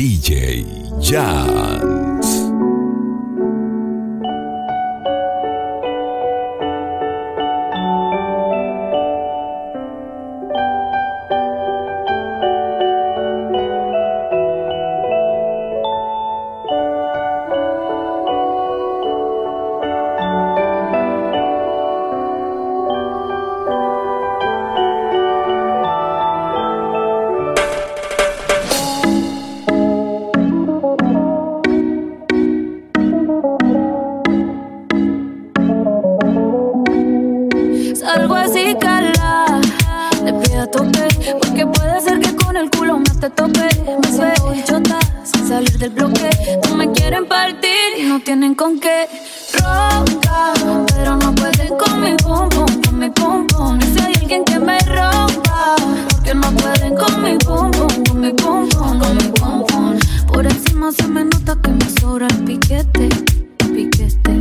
DJ Jans. No me quieren partir y no tienen con qué. Ronca, pero no pueden con mi pum pum, con mi pum pum. Si hay alguien que me rompa, porque no pueden con mi pum pum, con mi pum pum, con mi pum. Por encima se me nota que me sobra el piquete, piquete.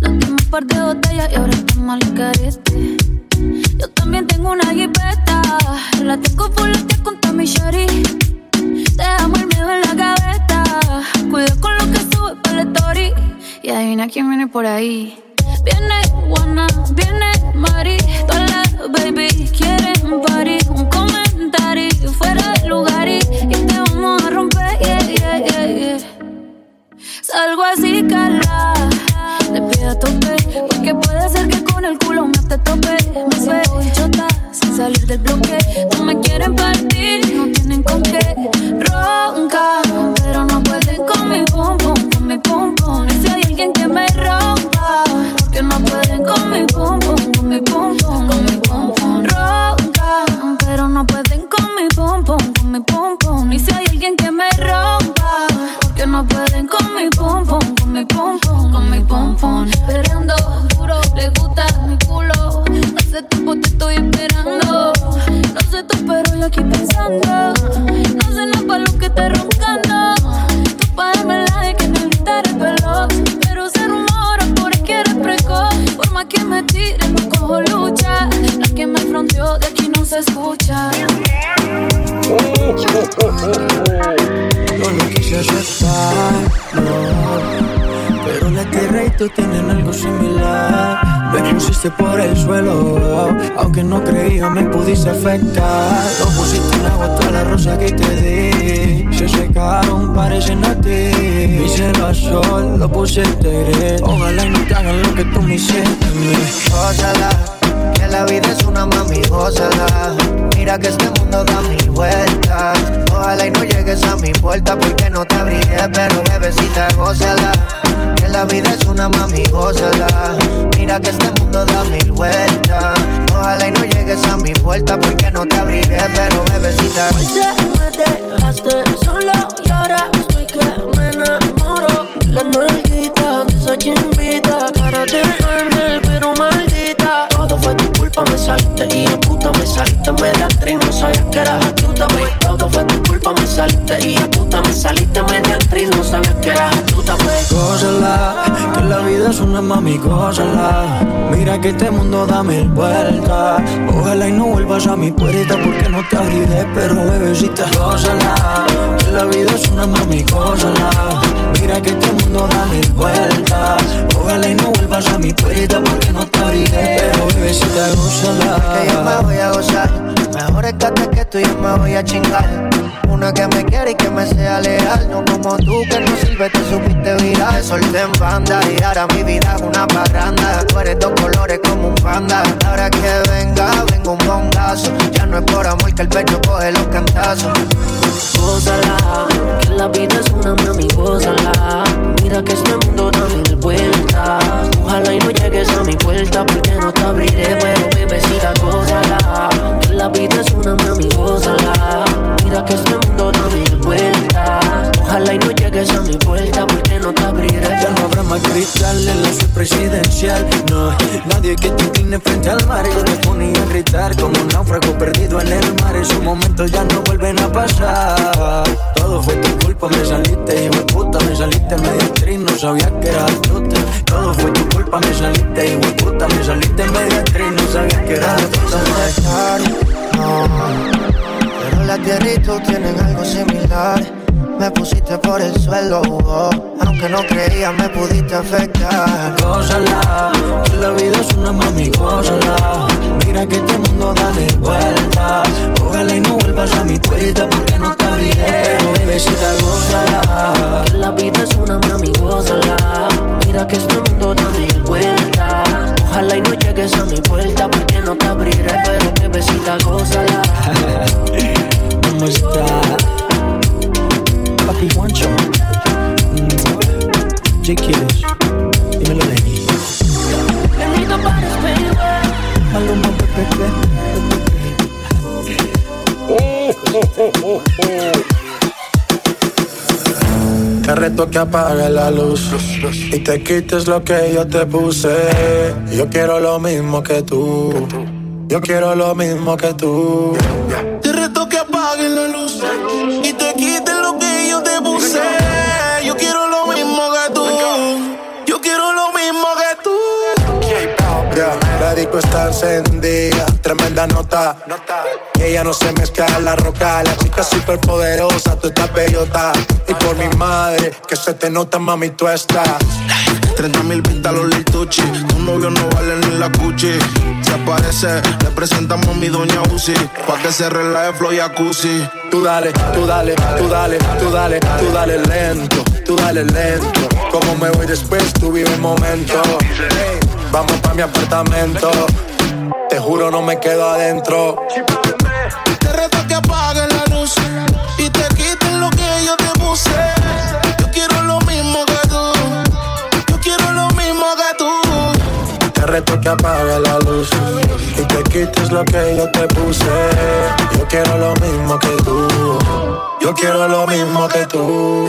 Nos dimos un par de botellas y ahora estamos al carete. Yo también tengo una jipeta. La tengo full con mi shorty. Dejamos el miedo en la gaveta. Cuida con lo que sube por la story. Y adivina quién viene por ahí. Viene Juana, viene Mari. Todas las baby quieren party. Un comentario fuera de lugar y, te vamos a romper. Yeah, yeah, yeah, yeah. Salgo así, cala. Te pido a tope. Porque puede ser que con el culo me te tope. Me chota salir del bloque. No me quieren partir, no tienen con qué. Ronca, pero no pueden con mi pum pum, con mi pum pum. Si hay alguien que me rompa, porque no pueden con mi pum pum, con mi pum pum aquí pensando. No sé nada para lo que te roncando. Tu padre me la de que me gritar el pelo. Pero se rumora por ahí que eres precoz. Por más que me tire, no cojo lucha. La que me fronteó de aquí no se escucha. No lo quise aceptar, no. La tierra y tú tienen algo similar. Me pusiste por el suelo, aunque no creía me pudiste afectar. No pusiste en agua toda la rosa que te di. Se secaron, parecen a ti. Mi cielo a sol, lo puse en Ojalá y no te hagan lo que tú me hiciste que la vida es una mami, gózala. Mira que este mundo da mil vueltas. Ojalá y no llegues a mi puerta porque no te abriré, pero bebecita, gózala. Que la vida es una mami, gózala. Mira que este mundo da mil vueltas. Ojalá y no llegues a mi puerta porque no te abriré, pero bebecita. me dejaste solo y ahora estoy que me enamoro. La nalguita de esa chimbita, cara de me saliste y puta me saliste. Media actriz, no sabía que eras astuta, wey. Todo fue tu culpa, me saliste y puta me saliste. Media actriz, no sabía que eras astuta, wey. Gózala, que la vida es una mami, gózala. Mira que este mundo da mil vueltas. Ojalá y no vuelvas a mi puerta porque no te abriré, pero bebecita, gózala. Que la vida es una mami, gózala. Mira que este mundo da mil vueltas. Ojalá y no vuelvas a mi puerta porque no te abriré, pero bebecita, gózala. Que yo me voy a gozar. Mejor estate que tú y yo me voy a chingar. Una que me quiere y que me sea leal. No como tú que no sirve, te supiste viral. Solté en banda y ahora mi vida es una parranda. Tú eres dos colores como un panda. Ahora que venga, vengo un bongazo. Ya no es por amor que el pecho coge los cantazos. Gózala, que la vida es una mami, gózala. Mira que este mundo da mil vueltas. Ojalá y no llegues a mi puerta porque no te abriré, pero bebecita, gózala. Que la vida es una mami, gózala. Mira que este mundo da mil vueltas. Ojalá y no llegues a mi puerta porque no te abriré. Ya no habrá más cristal en la presidencial. No, nadie que te incline frente al mar. Yo te ponía a gritar como un náufrago perdido en el mar. Esos momentos ya no vuelven a pasar. Todo fue tu culpa, me saliste, hijo de puta, me saliste medio actriz, no sabía que eras astuta. Todo fue tu culpa, me saliste, hijo de puta, me saliste medio actriz, no sabía que eras astuta. No, pero la tierra y tú tienen algo similar. Me pusiste por el suelo. Aunque no creía, me pudiste afectar. Gózala, que la vida es una mami, gózala. Mira que este mundo da de vueltas. Ojalá y no vuelvas a mi puerta porque no te. Pero bebecita, gózala. Que la vida es una mami, gózala. Mira que este mundo da mil vueltas. Ojalá y no llegues a mi puerta porque no te abriré. Pero bebecita, gózala. J. Kills. Dímelo, Lenny. Maluma, Te reto que apagues la luz y te quites lo que yo te puse. Yo quiero lo mismo que tú. Yo quiero lo mismo que tú. Encendida, tremenda nota. Y ella no se mezcla en la roca, la chica super poderosa, tú estás bellota. Y por mi madre, que se te nota, mami, tú estás. 30 mil los lituchi. Tu novio no vale ni la cuchi. Si aparece, le presentamos a mi doña Uzi. Pa' que se relaje flow jacuzzi. Tú dale, tú dale, tú dale, tú dale, tú dale lento, tú dale lento. Como me voy después, tú vive el momento. Hey, vamos pa' mi apartamento. Te juro, no me quedo adentro. Te reto que apagues la luz y te quites lo que yo te puse. Yo quiero lo mismo que tú. Yo quiero lo mismo que tú. Te reto que apagues la luz y te quites lo que yo te puse. Yo quiero lo mismo que tú. Yo quiero lo mismo que tú.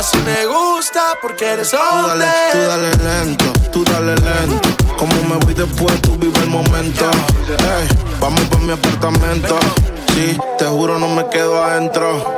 Así me gusta porque eres Tú hombre. dale, tú dale lento, tú dale lento. Como me voy después, tú vive el momento. Vamos pa' mi apartamento. Sí, te juro no me quedo adentro.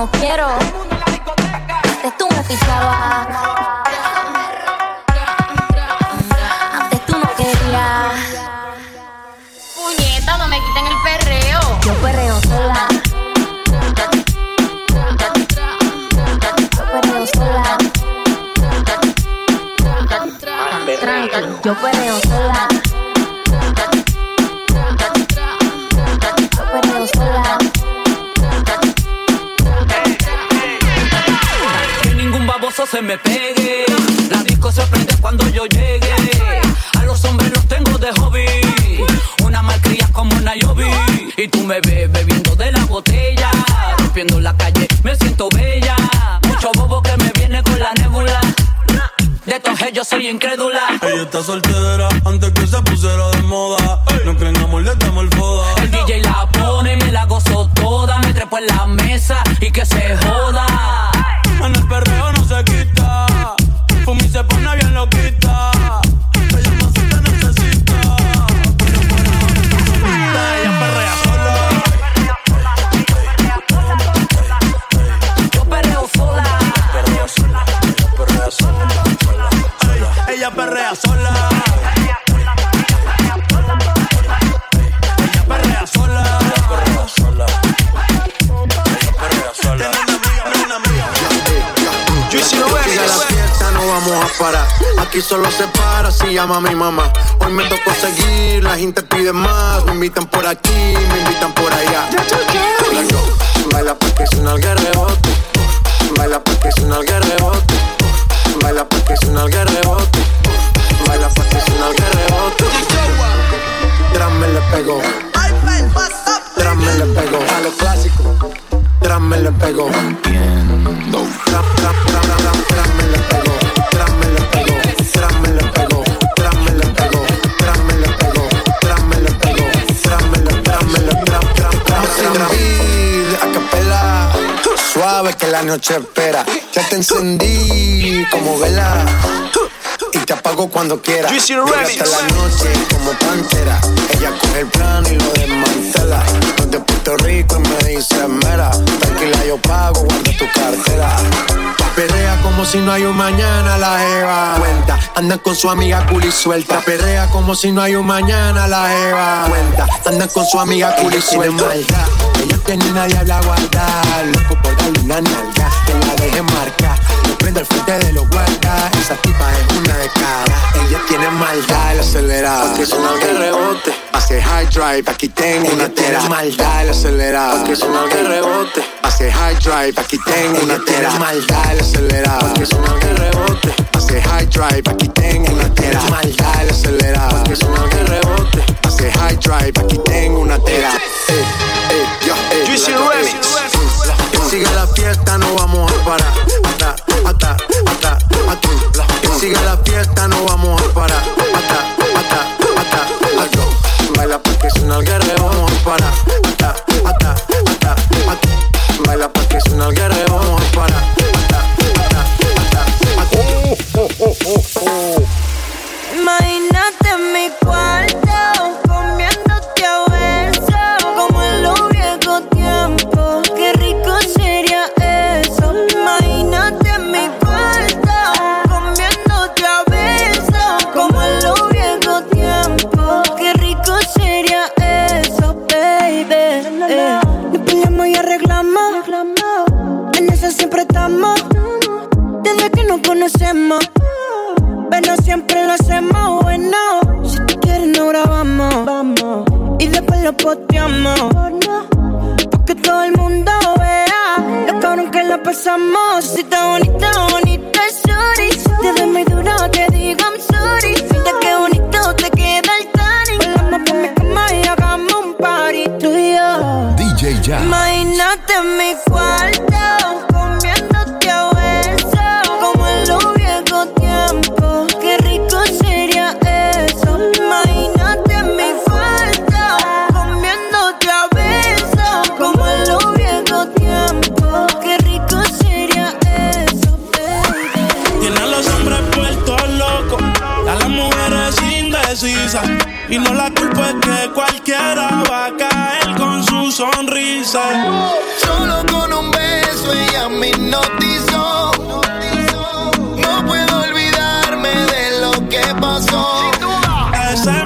No quiero. Antes tú me pichabas, antes tú no querías. Puñeta, no me quiten el perreo. Yo perreo sola. Yo perreo sola. Yo perreo sola. Se me pegue. La disco se prende cuando yo llegue. A los hombres los tengo de hobby. Una malcria como una Yobi. Y tú me ves bebiendo de la botella. Rompiendo la calle, me siento bella. Mucho bobo que me viene con la nébula. De estos yo soy incrédula. Ella está soltera antes que se pusiera de moda. No creen amor, le damos el foda. El DJ la pone y me la gozo toda. Me trepo en la mesa y que se joda. En el bien loquita. Aquí solo se para si llama a mi mamá. Hoy me tocó seguir, la gente pide más. Me invitan por aquí, me invitan por allá. Baila porque es un rebote. Baila porque es un rebote. Baila porque es un rebote. Baila porque es un rebote. Tras me le pegó. Tras me le pegó. A lo clásico. Tras me le pegó. Noche espera. Ya te encendí como vela te apago cuando quiera. hasta la noche como pantera. Ella coge el plan y lo desmantela. No de Puerto Rico y me dice mera. Tranquila, yo pago, guarda tu cartera. Perrea como si no hay un mañana, la Eva. Cuenta, anda con su amiga culi suelta. Perrea como si no hay un mañana, la Eva. Cuenta, anda con su amiga culi suelta. Ella tiene nadie habla guardar. Loco por darle una nalga, que la deje marcar. Prendo al frente de los guardas. Esa tipa es una de cara. Ella tiene maldad, la acelerada. Porque es una que rebote. Hace high drive, aquí tengo una tera. maldad, la acelerada. Porque es una que rebote. Hace high drive, aquí tengo una tera. maldad, la acelerada. Porque es una que rebote. Hace high drive, aquí tengo una tera. maldad, la acelerada. Porque es una que rebote. Hace high drive, aquí tengo una tera. Eh, eh, yo, eh, Juicy Remix. Sigue la fiesta, no vamos a parar. Hasta, hasta, hasta. Que siga la fiesta, no vamos a parar. Hasta, hasta, hasta, hasta. Baila porque una guerra, vamos a parar. Todo el mundo vea lo cabrón que la pasamos. Si está bonita, bonita, sorry. Si te doy muy duro, te digo I'm sorry. Mira qué bonito te queda el tanning. Volvamos por mi cama y hagamos un party tú y yo. DJ Jazz. Imagínate en mi cuarto cualquiera va a caer con su sonrisa. Solo con un beso ella me hipnotizó. No puedo olvidarme de lo que pasó. Esa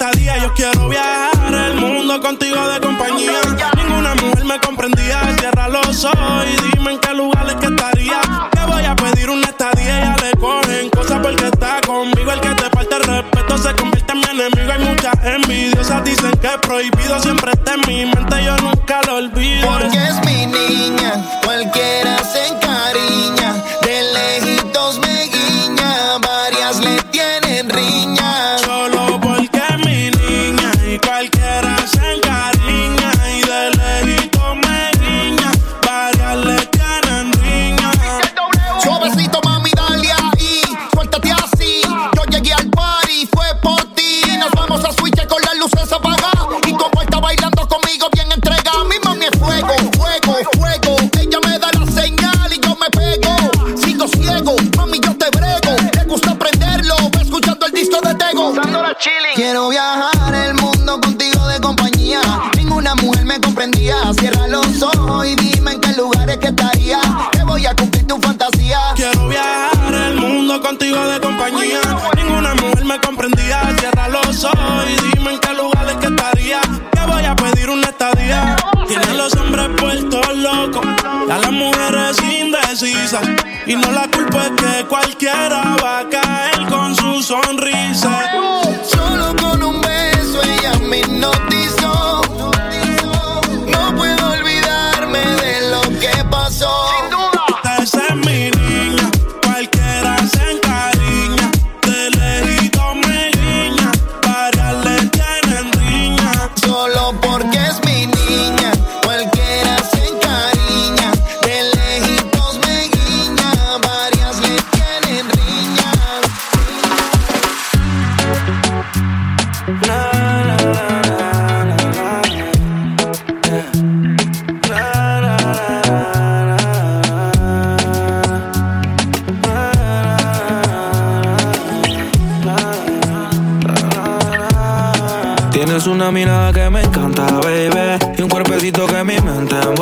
estadía. Yo quiero viajar el mundo contigo de compañía. Ninguna mujer me comprendía. Cierra los ojos y dime en qué lugar es que estaría. Que voy a pedir una estadía. Ya le cogen cosas porque está conmigo. El que te falta el respeto se convierte en mi enemigo. Hay muchas envidiosas. Dicen que es prohibido. Siempre está en mi mente. Yo nunca lo olvido. Porque es mi niña, cualquiera se encariña. De lejitos me guiña, varias le tienen riña.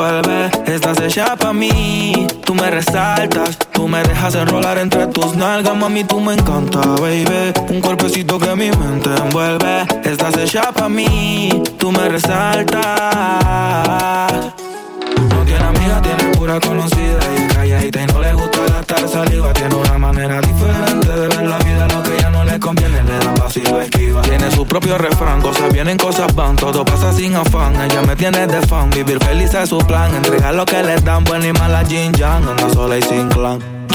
Envuelve. Estás hecha pa' mí, tú me resaltas. Tú me dejas enrolar entre tus nalgas, mami, tú me encanta, baby. Un cuerpecito que mi mente envuelve. Estás hecha pa' mí, tú me resaltas. No tiene amiga, tiene pura conocida y calladita y no le gusta gastar saliva. Tiene una manera diferente de ver la vida, conviene, le da paso y lo esquiva. Tiene su propio refrán, cosas vienen, cosas van, todo pasa sin afán. Ella me tiene de fan, vivir feliz es su plan, entregar lo que le dan, buena y mala Jin Yang, anda sola y sin clan.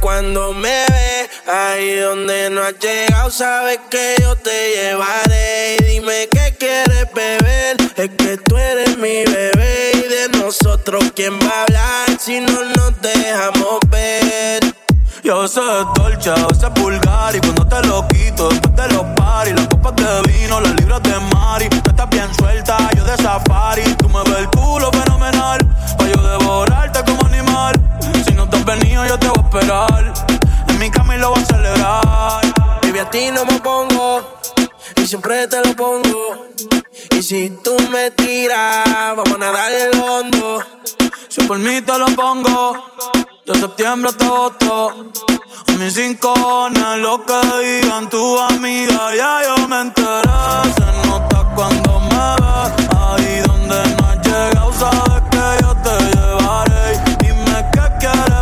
Cuando me ve. Ahí donde no has llegado, sabes que yo te llevaré. Y dime qué quieres beber. Es que tú eres mi bebé. Y de nosotros, ¿quién va a hablar si no nos dejamos ver? Yo sé dolce, a veces vulgar Y cuando te lo quito, después de los paris Las copas de vino, las libras de mari Tú estás bien suelta, yo de safari Tú me ves el culo fenomenal Pa' yo devorarte como animal te has venido, yo te voy a esperar En mi cama y lo voy a celebrar Baby, a ti no me pongo y siempre te lo pongo. Y si tú me tiras, vamos a nadar el hondo. Si por mí te lo pongo, de septiembre hasta agosto. A mis cinco lo que digan tu amiga, ya yo me enteré. Se nota cuando me ves, ahí donde no has llegado, sabes que yo te llevaré. Dime qué quieres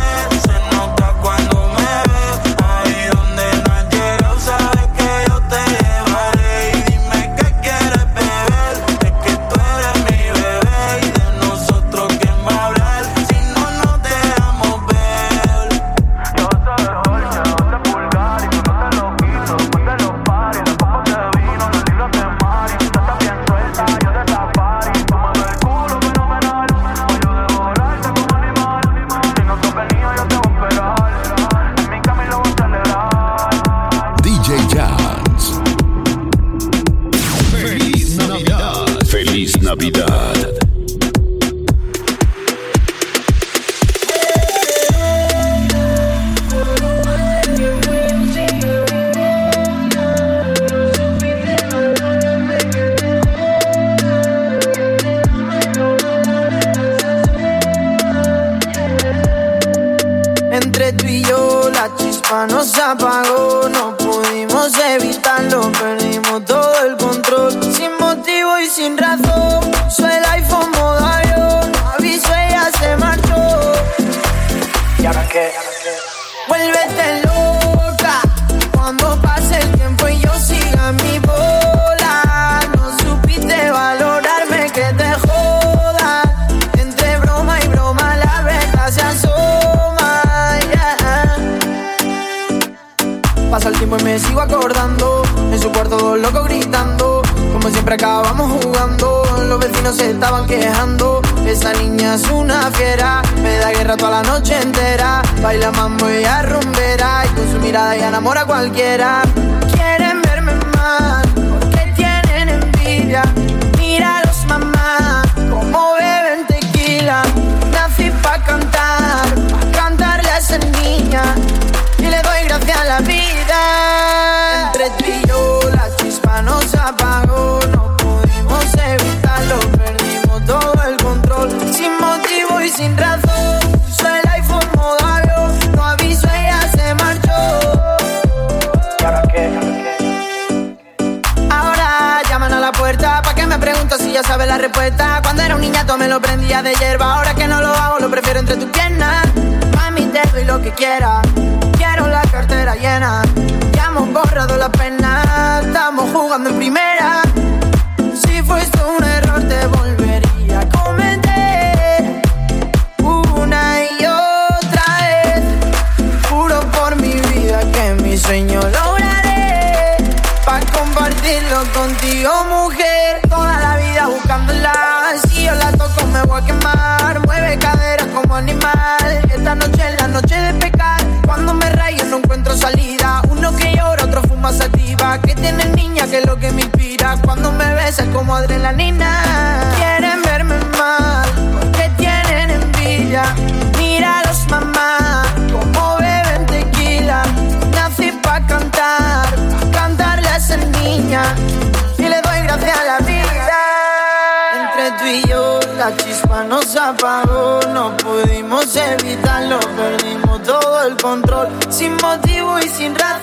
Siempre acabamos jugando. Los vecinos se estaban quejando. Esa niña es una fiera. Me da guerra toda la noche entera. Baila mambo y a rumbera. Y con su mirada ya enamora a cualquiera. Quieren verme mal. Porque tienen envidia. Míralos, mamá. Como beben tequila. Nací pa' cantar. Pa' cantarle a esa niña y le doy gracias a la vida. Entre tú y yo la chispa nos apagó, sin razón. Puso el iPhone no aviso ella se marchó. ¿Y ahora qué? Ahora llaman a la puerta pa' que me pregunto si ya sabe la respuesta. Cuando era un niñato me lo prendía de hierba, ahora que no lo hago lo prefiero entre tus piernas. Mami, te doy lo que quiera. Quiero la cartera llena. Ya hemos borrado la pena. Que tiene niña que es lo que me inspira. Cuando me besas como adrenalina. Quieren verme mal, porque tienen envidia. Míralos, mamá, como beben tequila. Nací pa' cantar, pa' cantarle a esa niña. Y le doy gracias a la vida. Entre tú y yo la chispa nos apagó, no pudimos evitarlo, perdimos todo el control, sin motivo y sin razón.